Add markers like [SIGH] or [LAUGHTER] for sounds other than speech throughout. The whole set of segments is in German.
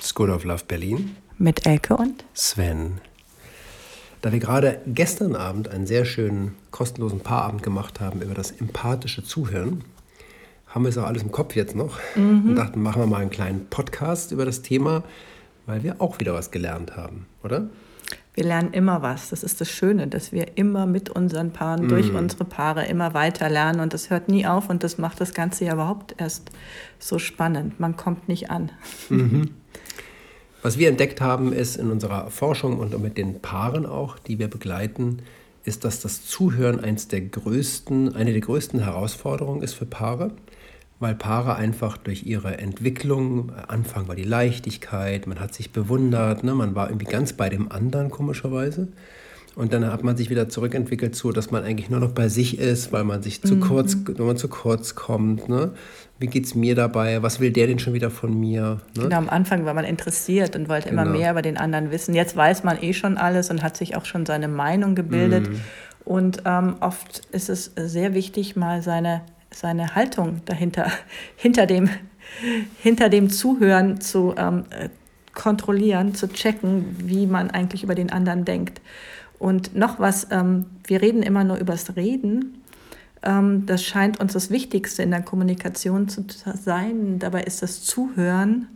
School of Love Berlin. Mit Elke und Sven. Da wir gerade gestern Abend einen sehr schönen kostenlosen Paarabend gemacht haben über das empathische Zuhören, haben wir es auch alles im Kopf jetzt noch mhm. und dachten, machen wir mal einen kleinen Podcast über das Thema, weil wir auch wieder was gelernt haben, oder? Wir lernen immer was. Das ist das Schöne, dass wir immer mit unseren Paaren, mm. durch unsere Paare immer weiter lernen und das hört nie auf und das macht das Ganze ja überhaupt erst so spannend. Man kommt nicht an. Mhm. [LAUGHS] Was wir entdeckt haben, ist in unserer Forschung und mit den Paaren auch, die wir begleiten, ist, dass das Zuhören eins der größten, eine der größten Herausforderungen ist für Paare weil Paare einfach durch ihre Entwicklung, Anfang war die Leichtigkeit, man hat sich bewundert, ne? man war irgendwie ganz bei dem anderen komischerweise. Und dann hat man sich wieder zurückentwickelt zu, dass man eigentlich nur noch bei sich ist, weil man sich zu mhm. kurz, wenn man zu kurz kommt. Ne? Wie es mir dabei? Was will der denn schon wieder von mir? Ne? Genau, am Anfang war man interessiert und wollte genau. immer mehr über den anderen wissen. Jetzt weiß man eh schon alles und hat sich auch schon seine Meinung gebildet. Mhm. Und ähm, oft ist es sehr wichtig, mal seine seine Haltung dahinter, hinter dem, hinter dem Zuhören zu ähm, äh, kontrollieren, zu checken, wie man eigentlich über den anderen denkt. Und noch was, ähm, wir reden immer nur übers Reden. Ähm, das scheint uns das Wichtigste in der Kommunikation zu sein. Dabei ist das Zuhören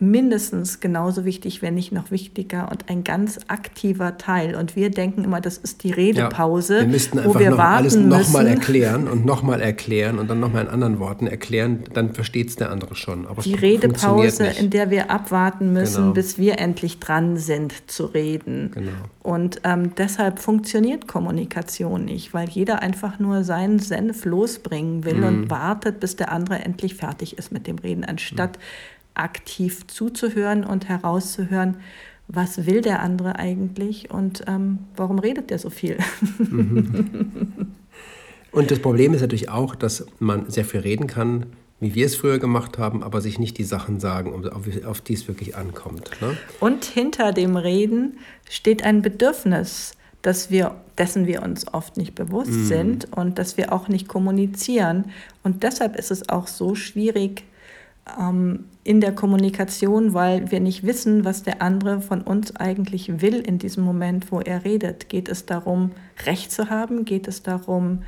mindestens genauso wichtig, wenn nicht noch wichtiger und ein ganz aktiver Teil. Und wir denken immer, das ist die Redepause, ja, wir müssten einfach wo wir noch warten alles nochmal erklären und nochmal erklären und dann nochmal in anderen Worten erklären, dann versteht es der andere schon. Aber die Redepause, in der wir abwarten müssen, genau. bis wir endlich dran sind zu reden. Genau. Und ähm, deshalb funktioniert Kommunikation nicht, weil jeder einfach nur seinen Senf losbringen will mhm. und wartet, bis der andere endlich fertig ist mit dem Reden, anstatt mhm aktiv zuzuhören und herauszuhören, was will der andere eigentlich und ähm, warum redet der so viel. Mhm. Und das Problem ist natürlich auch, dass man sehr viel reden kann, wie wir es früher gemacht haben, aber sich nicht die Sachen sagen, auf, auf die es wirklich ankommt. Ne? Und hinter dem Reden steht ein Bedürfnis, dass wir, dessen wir uns oft nicht bewusst mm. sind und dass wir auch nicht kommunizieren. Und deshalb ist es auch so schwierig, ähm, in der Kommunikation, weil wir nicht wissen, was der andere von uns eigentlich will in diesem Moment, wo er redet. Geht es darum, Recht zu haben? Geht es darum,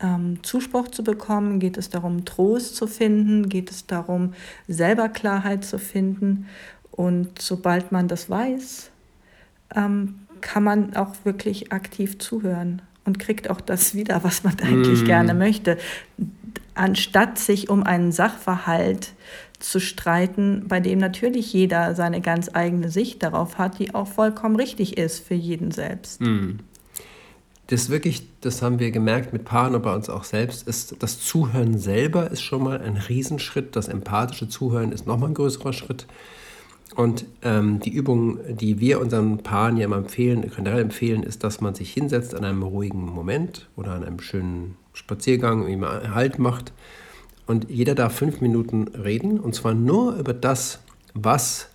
ähm, Zuspruch zu bekommen? Geht es darum, Trost zu finden? Geht es darum, selber Klarheit zu finden? Und sobald man das weiß, ähm, kann man auch wirklich aktiv zuhören und kriegt auch das wieder, was man eigentlich mm. gerne möchte anstatt sich um einen Sachverhalt zu streiten, bei dem natürlich jeder seine ganz eigene Sicht darauf hat, die auch vollkommen richtig ist für jeden selbst. Mhm. Das wirklich, das haben wir gemerkt mit Paaren und bei uns auch selbst, ist das Zuhören selber ist schon mal ein Riesenschritt. Das empathische Zuhören ist nochmal ein größerer Schritt. Und ähm, die Übung, die wir unseren Paaren ja immer empfehlen, generell empfehlen, ist, dass man sich hinsetzt an einem ruhigen Moment oder an einem schönen Spaziergang, wie man Halt macht. Und jeder darf fünf Minuten reden und zwar nur über das, was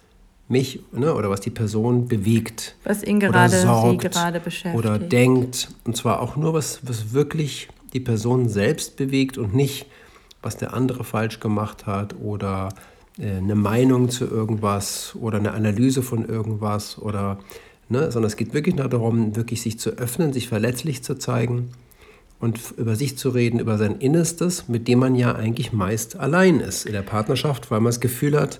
mich ne, oder was die Person bewegt. Was ihn gerade, sorgt, sie gerade beschäftigt. Oder denkt. Und zwar auch nur, was, was wirklich die Person selbst bewegt und nicht, was der andere falsch gemacht hat oder äh, eine Meinung zu irgendwas oder eine Analyse von irgendwas oder, ne, sondern es geht wirklich nur darum, wirklich sich zu öffnen, sich verletzlich zu zeigen und über sich zu reden, über sein Innerstes, mit dem man ja eigentlich meist allein ist in der Partnerschaft, weil man das Gefühl hat,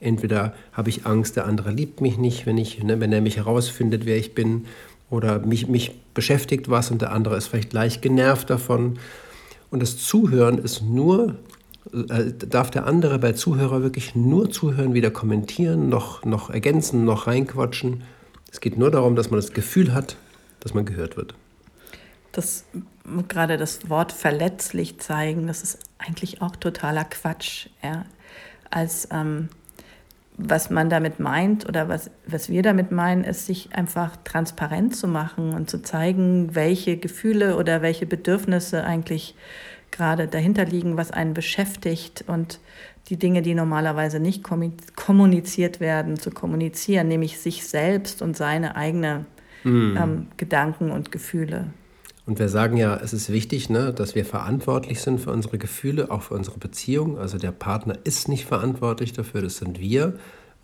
entweder habe ich Angst, der andere liebt mich nicht, wenn, ich, ne, wenn er mich herausfindet, wer ich bin, oder mich, mich beschäftigt was und der andere ist vielleicht leicht genervt davon. Und das Zuhören ist nur, äh, darf der andere bei Zuhörer wirklich nur zuhören, weder kommentieren, noch, noch ergänzen, noch reinquatschen. Es geht nur darum, dass man das Gefühl hat, dass man gehört wird. Das gerade das Wort verletzlich zeigen, das ist eigentlich auch totaler Quatsch. Ja? Als ähm, was man damit meint oder was, was wir damit meinen, ist, sich einfach transparent zu machen und zu zeigen, welche Gefühle oder welche Bedürfnisse eigentlich gerade dahinter liegen, was einen beschäftigt und die Dinge, die normalerweise nicht kommuniziert werden, zu kommunizieren, nämlich sich selbst und seine eigenen mm. ähm, Gedanken und Gefühle. Und wir sagen ja, es ist wichtig, ne, dass wir verantwortlich sind für unsere Gefühle, auch für unsere Beziehung. Also der Partner ist nicht verantwortlich dafür, das sind wir.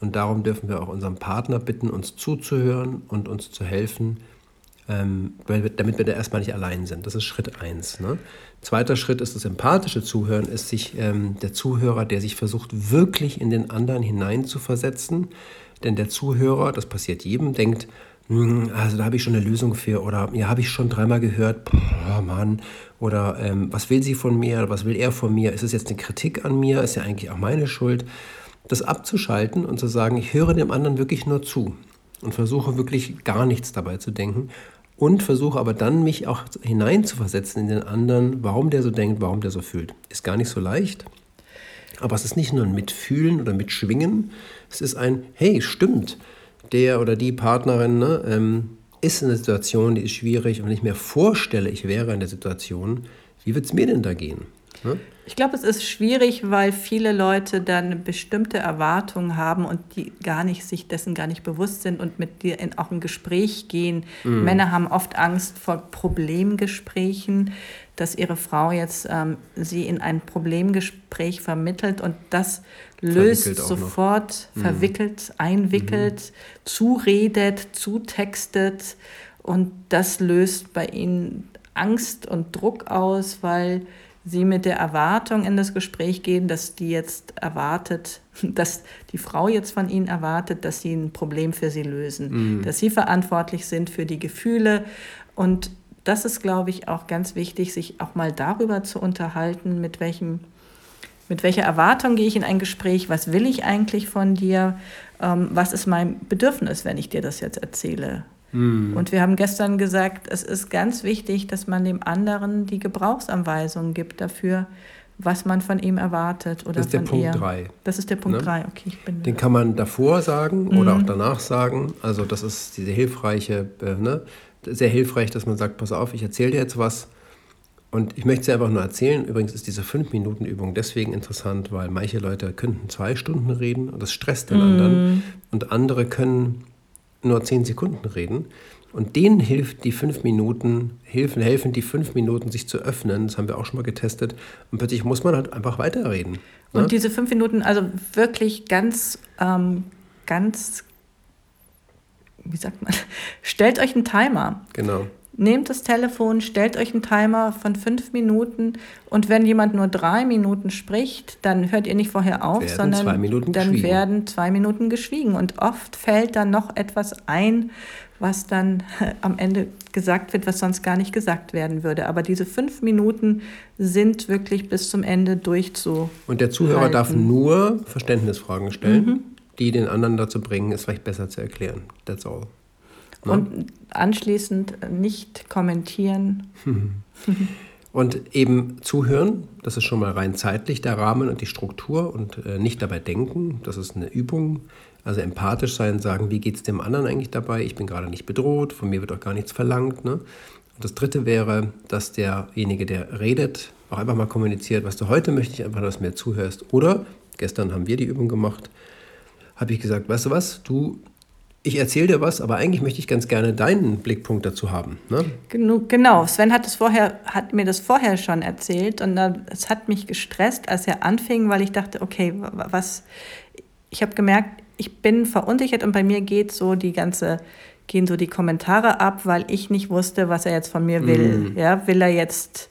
Und darum dürfen wir auch unseren Partner bitten, uns zuzuhören und uns zu helfen, ähm, damit wir da erstmal nicht allein sind. Das ist Schritt eins. Ne? Zweiter Schritt ist das empathische Zuhören, ist sich ähm, der Zuhörer, der sich versucht, wirklich in den anderen hineinzuversetzen. Denn der Zuhörer, das passiert jedem, denkt, also da habe ich schon eine Lösung für oder ja, habe ich schon dreimal gehört, boah, Mann, oder ähm, was will sie von mir, was will er von mir, ist es jetzt eine Kritik an mir, ist ja eigentlich auch meine Schuld. Das abzuschalten und zu sagen, ich höre dem anderen wirklich nur zu und versuche wirklich gar nichts dabei zu denken und versuche aber dann mich auch hineinzuversetzen in den anderen, warum der so denkt, warum der so fühlt. Ist gar nicht so leicht, aber es ist nicht nur ein Mitfühlen oder Mitschwingen, es ist ein, hey, stimmt, der oder die Partnerin ne, ähm, ist in einer Situation, die ist schwierig und wenn ich mir vorstelle, ich wäre in der Situation, wie wird es mir denn da gehen? Ne? Ich glaube, es ist schwierig, weil viele Leute dann bestimmte Erwartungen haben und die gar nicht sich dessen gar nicht bewusst sind und mit dir in auch ein Gespräch gehen. Mhm. Männer haben oft Angst vor Problemgesprächen, dass ihre Frau jetzt ähm, sie in ein Problemgespräch vermittelt und das löst sofort, mhm. verwickelt, einwickelt, mhm. zuredet, zutextet und das löst bei ihnen Angst und Druck aus, weil sie mit der Erwartung in das Gespräch gehen, dass die jetzt erwartet, [LAUGHS] dass die Frau jetzt von ihnen erwartet, dass sie ein Problem für sie lösen, mhm. dass sie verantwortlich sind für die Gefühle. Und das ist, glaube ich, auch ganz wichtig, sich auch mal darüber zu unterhalten, mit welchem mit welcher Erwartung gehe ich in ein Gespräch, was will ich eigentlich von dir, ähm, was ist mein Bedürfnis, wenn ich dir das jetzt erzähle. Mhm. Und wir haben gestern gesagt, es ist ganz wichtig, dass man dem anderen die Gebrauchsanweisungen gibt dafür, was man von ihm erwartet. Oder das ist der Punkt 3. Das ist der Punkt 3, ne? okay. Ich bin Den kann man davor sagen mhm. oder auch danach sagen. Also das ist diese hilfreiche, äh, ne? Sehr hilfreich, dass man sagt, pass auf, ich erzähle dir jetzt was. Und ich möchte es einfach nur erzählen. Übrigens ist diese 5-Minuten-Übung deswegen interessant, weil manche Leute könnten zwei Stunden reden und das stresst den mm. anderen. Und andere können nur zehn Sekunden reden. Und denen hilft die fünf Minuten, helfen, helfen die fünf Minuten, sich zu öffnen. Das haben wir auch schon mal getestet. Und plötzlich muss man halt einfach weiterreden. Ne? Und diese fünf Minuten, also wirklich ganz, ähm, ganz, wie sagt man, stellt euch einen Timer. Genau. Nehmt das Telefon, stellt euch einen Timer von fünf Minuten und wenn jemand nur drei Minuten spricht, dann hört ihr nicht vorher auf, werden sondern dann werden zwei Minuten geschwiegen. Und oft fällt dann noch etwas ein, was dann [LAUGHS] am Ende gesagt wird, was sonst gar nicht gesagt werden würde. Aber diese fünf Minuten sind wirklich bis zum Ende durchzu. Und der Zuhörer halten. darf nur Verständnisfragen stellen, mhm. Die den anderen dazu bringen, es vielleicht besser zu erklären. That's all. Ne? Und anschließend nicht kommentieren. [LAUGHS] Und eben zuhören, das ist schon mal rein zeitlich der Rahmen und die Struktur und äh, nicht dabei denken, das ist eine Übung. Also empathisch sein, sagen, wie geht es dem anderen eigentlich dabei? Ich bin gerade nicht bedroht, von mir wird auch gar nichts verlangt. Ne? Und das Dritte wäre, dass derjenige, der redet, auch einfach mal kommuniziert, was du heute möchte ich einfach, dass du mir zuhörst. Oder, gestern haben wir die Übung gemacht, habe ich gesagt, weißt du was, du ich erzähle dir was, aber eigentlich möchte ich ganz gerne deinen Blickpunkt dazu haben. Ne? Genau, Sven hat, es vorher, hat mir das vorher schon erzählt und es hat mich gestresst, als er anfing, weil ich dachte, okay, was, ich habe gemerkt, ich bin verunsichert und bei mir geht so die ganze, gehen so die Kommentare ab, weil ich nicht wusste, was er jetzt von mir will. Mm. Ja, will er jetzt,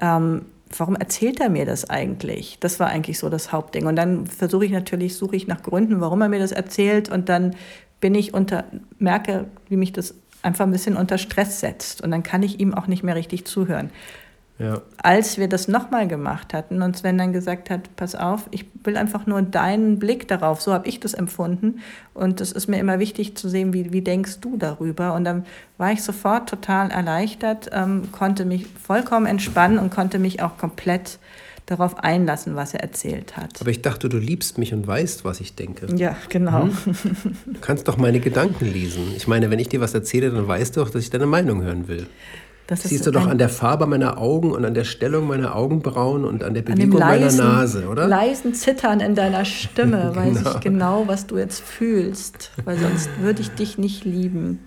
ähm, warum erzählt er mir das eigentlich? Das war eigentlich so das Hauptding. Und dann versuche ich natürlich, suche ich nach Gründen, warum er mir das erzählt und dann bin ich unter, merke, wie mich das einfach ein bisschen unter Stress setzt. Und dann kann ich ihm auch nicht mehr richtig zuhören. Ja. Als wir das nochmal gemacht hatten und Sven dann gesagt hat, pass auf, ich will einfach nur deinen Blick darauf, so habe ich das empfunden und es ist mir immer wichtig zu sehen, wie, wie denkst du darüber und dann war ich sofort total erleichtert, ähm, konnte mich vollkommen entspannen und konnte mich auch komplett darauf einlassen, was er erzählt hat. Aber ich dachte, du liebst mich und weißt, was ich denke. Ja, genau. Hm? Du kannst doch meine Gedanken lesen. Ich meine, wenn ich dir was erzähle, dann weißt du doch, dass ich deine Meinung hören will. Das Siehst du doch an der Farbe meiner Augen und an der Stellung meiner Augenbrauen und an der Bewegung an leisen, meiner Nase, oder? leisen Zittern in deiner Stimme [LAUGHS] genau. weiß ich genau, was du jetzt fühlst, weil sonst würde ich dich nicht lieben.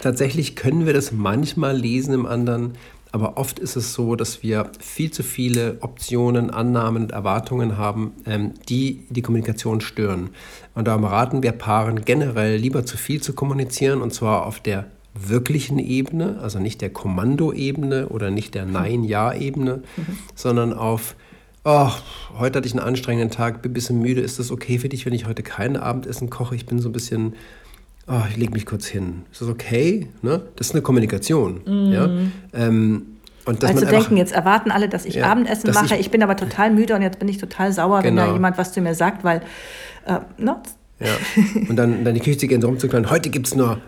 Tatsächlich können wir das manchmal lesen im anderen, Aber oft ist es so, dass wir viel zu viele Optionen, Annahmen und Erwartungen haben, ähm, die die Kommunikation stören. Und darum raten wir Paaren generell lieber zu viel zu kommunizieren und zwar auf der wirklichen Ebene, also nicht der Kommandoebene oder nicht der Nein-Ja-Ebene, mhm. sondern auf, oh, heute hatte ich einen anstrengenden Tag, bin ein bisschen müde, ist das okay für dich, wenn ich heute kein Abendessen koche? Ich bin so ein bisschen, oh, ich lege mich kurz hin. Ist das okay? Ne? Das ist eine Kommunikation. Mhm. Ja? Ähm, und also denken, einfach, jetzt erwarten alle, dass ich ja, Abendessen mache, ich, ich, bin aber total müde und jetzt bin ich total sauer, genau. wenn da genau. jemand was zu mir sagt, weil, äh, ne? Ja. Und dann, dann die Küche gehen rumzuklären, heute gibt es nur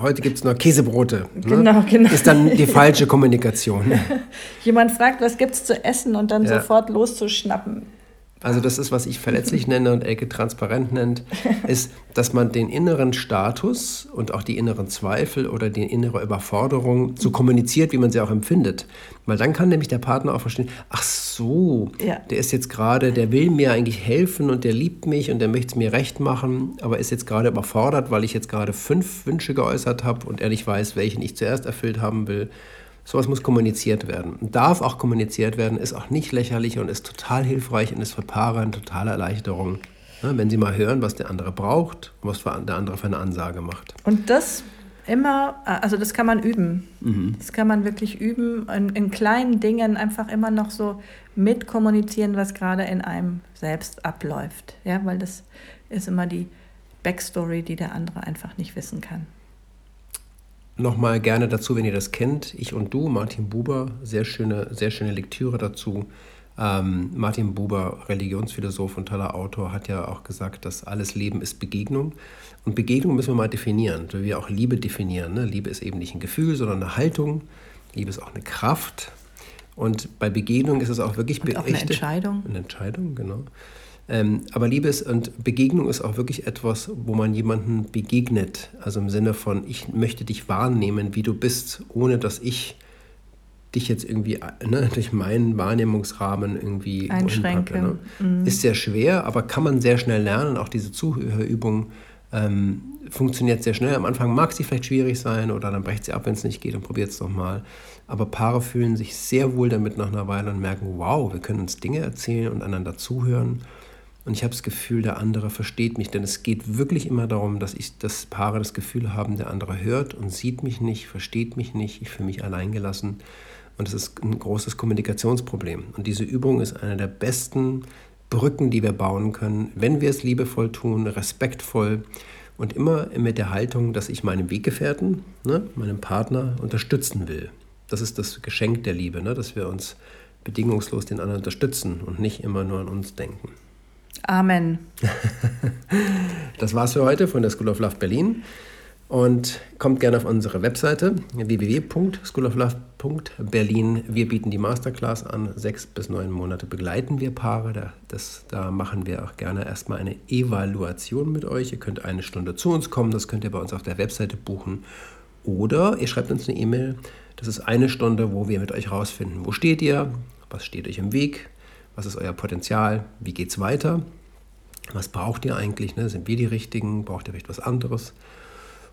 heute gibt es nur Käsebrote. Ne? Genau, genau. Ist dann die falsche Kommunikation. [LAUGHS] Jemand fragt, was gibt es zu essen und dann ja. sofort loszuschnappen. Also das ist, was ich verletzlich [LAUGHS] nenne und Elke transparent nennt, ist, dass man den inneren Status und auch die inneren Zweifel oder die innere Überforderung so kommuniziert, wie man sie auch empfindet. Weil dann kann nämlich der Partner auch verstehen, ach so, ja. der ist jetzt gerade, der will mir eigentlich helfen und der liebt mich und der möchte es mir recht machen, aber ist jetzt gerade überfordert, weil ich jetzt gerade fünf Wünsche geäußert habe und er nicht weiß, welchen ich zuerst erfüllt haben will. Sowas muss kommuniziert werden. Darf auch kommuniziert werden, ist auch nicht lächerlich und ist total hilfreich und ist für Paare eine totale Erleichterung, ne, wenn sie mal hören, was der andere braucht was der andere für eine Ansage macht. Und das immer, also das kann man üben. Mhm. Das kann man wirklich üben, in, in, kleinen Dingen einfach immer noch so mitkommunizieren, was gerade in einem selbst abläuft. Ja, weil das ist immer die Backstory, die der andere einfach nicht wissen kann nochmal gerne dazu, wenn ihr das kennt. Ich und du, Martin Buber, sehr schöne, sehr schöne Lektüre dazu. Ähm, Martin Buber, Religionsphilosoph und toller Autor, hat ja auch gesagt, dass alles Leben ist Begegnung. Und Begegnung müssen wir mal definieren, wie wir auch Liebe definieren. Ne? Liebe ist eben nicht ein Gefühl, sondern eine Haltung. Liebe ist auch eine Kraft. Und bei Begegnung ist es auch wirklich und auch eine Entscheidung. Eine Entscheidung, genau. Ähm, aber Liebe ist und Begegnung ist auch wirklich etwas, wo man jemanden begegnet. Also im Sinne von, ich möchte dich wahrnehmen, wie du bist, ohne dass ich dich jetzt irgendwie ne, durch meinen Wahrnehmungsrahmen irgendwie einschränke. Ne? Mhm. Ist sehr schwer, aber kann man sehr schnell lernen. Auch diese Zuhörübung ähm, funktioniert sehr schnell. Am Anfang mag sie vielleicht schwierig sein oder dann brecht sie ab, wenn es nicht geht und probiert es nochmal. Aber Paare fühlen sich sehr wohl damit nach einer Weile und merken, wow, wir können uns Dinge erzählen und einander zuhören. Und ich habe das Gefühl, der andere versteht mich, denn es geht wirklich immer darum, dass ich, dass Paare das Gefühl haben, der andere hört und sieht mich nicht, versteht mich nicht, ich fühle mich alleingelassen. Und das ist ein großes Kommunikationsproblem. Und diese Übung ist eine der besten Brücken, die wir bauen können, wenn wir es liebevoll tun, respektvoll und immer mit der Haltung, dass ich meinem Weggefährten, ne, meinem Partner unterstützen will. Das ist das Geschenk der Liebe, ne, dass wir uns bedingungslos den anderen unterstützen und nicht immer nur an uns denken. Amen. das war's für heute von der School of Love Berlin. Und kommt gerne auf unsere Webseite www.schooloflove.berlin. Wir bieten die Masterclass an. Sechs bis neun Monate begleiten wir Paare. Da, das, da machen wir auch gerne erstmal eine Evaluation mit euch. Ihr könnt eine Stunde zu uns kommen. Das könnt ihr bei uns auf der Webseite buchen. Oder ihr schreibt uns eine E-Mail. Das ist eine Stunde, wo wir mit euch rausfinden, wo steht ihr, was steht euch im Weg, was ist euer Potenzial? Wie geht es weiter? Was braucht ihr eigentlich? Ne? Sind wir die Richtigen? Braucht ihr vielleicht was anderes?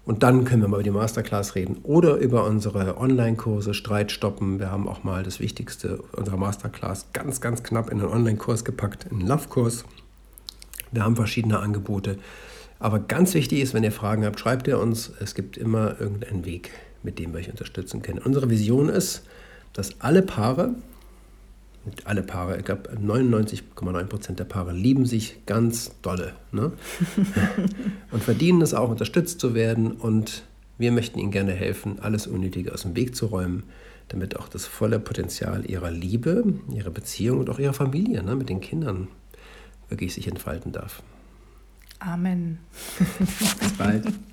Und dann können wir mal über die Masterclass reden oder über unsere Online-Kurse Streit stoppen. Wir haben auch mal das Wichtigste unserer Masterclass ganz, ganz knapp in einen Online-Kurs gepackt, einen Love-Kurs. Wir haben verschiedene Angebote. Aber ganz wichtig ist, wenn ihr Fragen habt, schreibt ihr uns. Es gibt immer irgendeinen Weg, mit dem wir euch unterstützen können. Unsere Vision ist, dass alle Paare, alle Paare, ich glaube 99,9% der Paare lieben sich ganz dolle ne? [LAUGHS] und verdienen es auch, unterstützt zu werden. Und wir möchten ihnen gerne helfen, alles Unnötige aus dem Weg zu räumen, damit auch das volle Potenzial ihrer Liebe, ihrer Beziehung und auch ihrer Familie ne, mit den Kindern wirklich sich entfalten darf. Amen. Bis bald. [LAUGHS]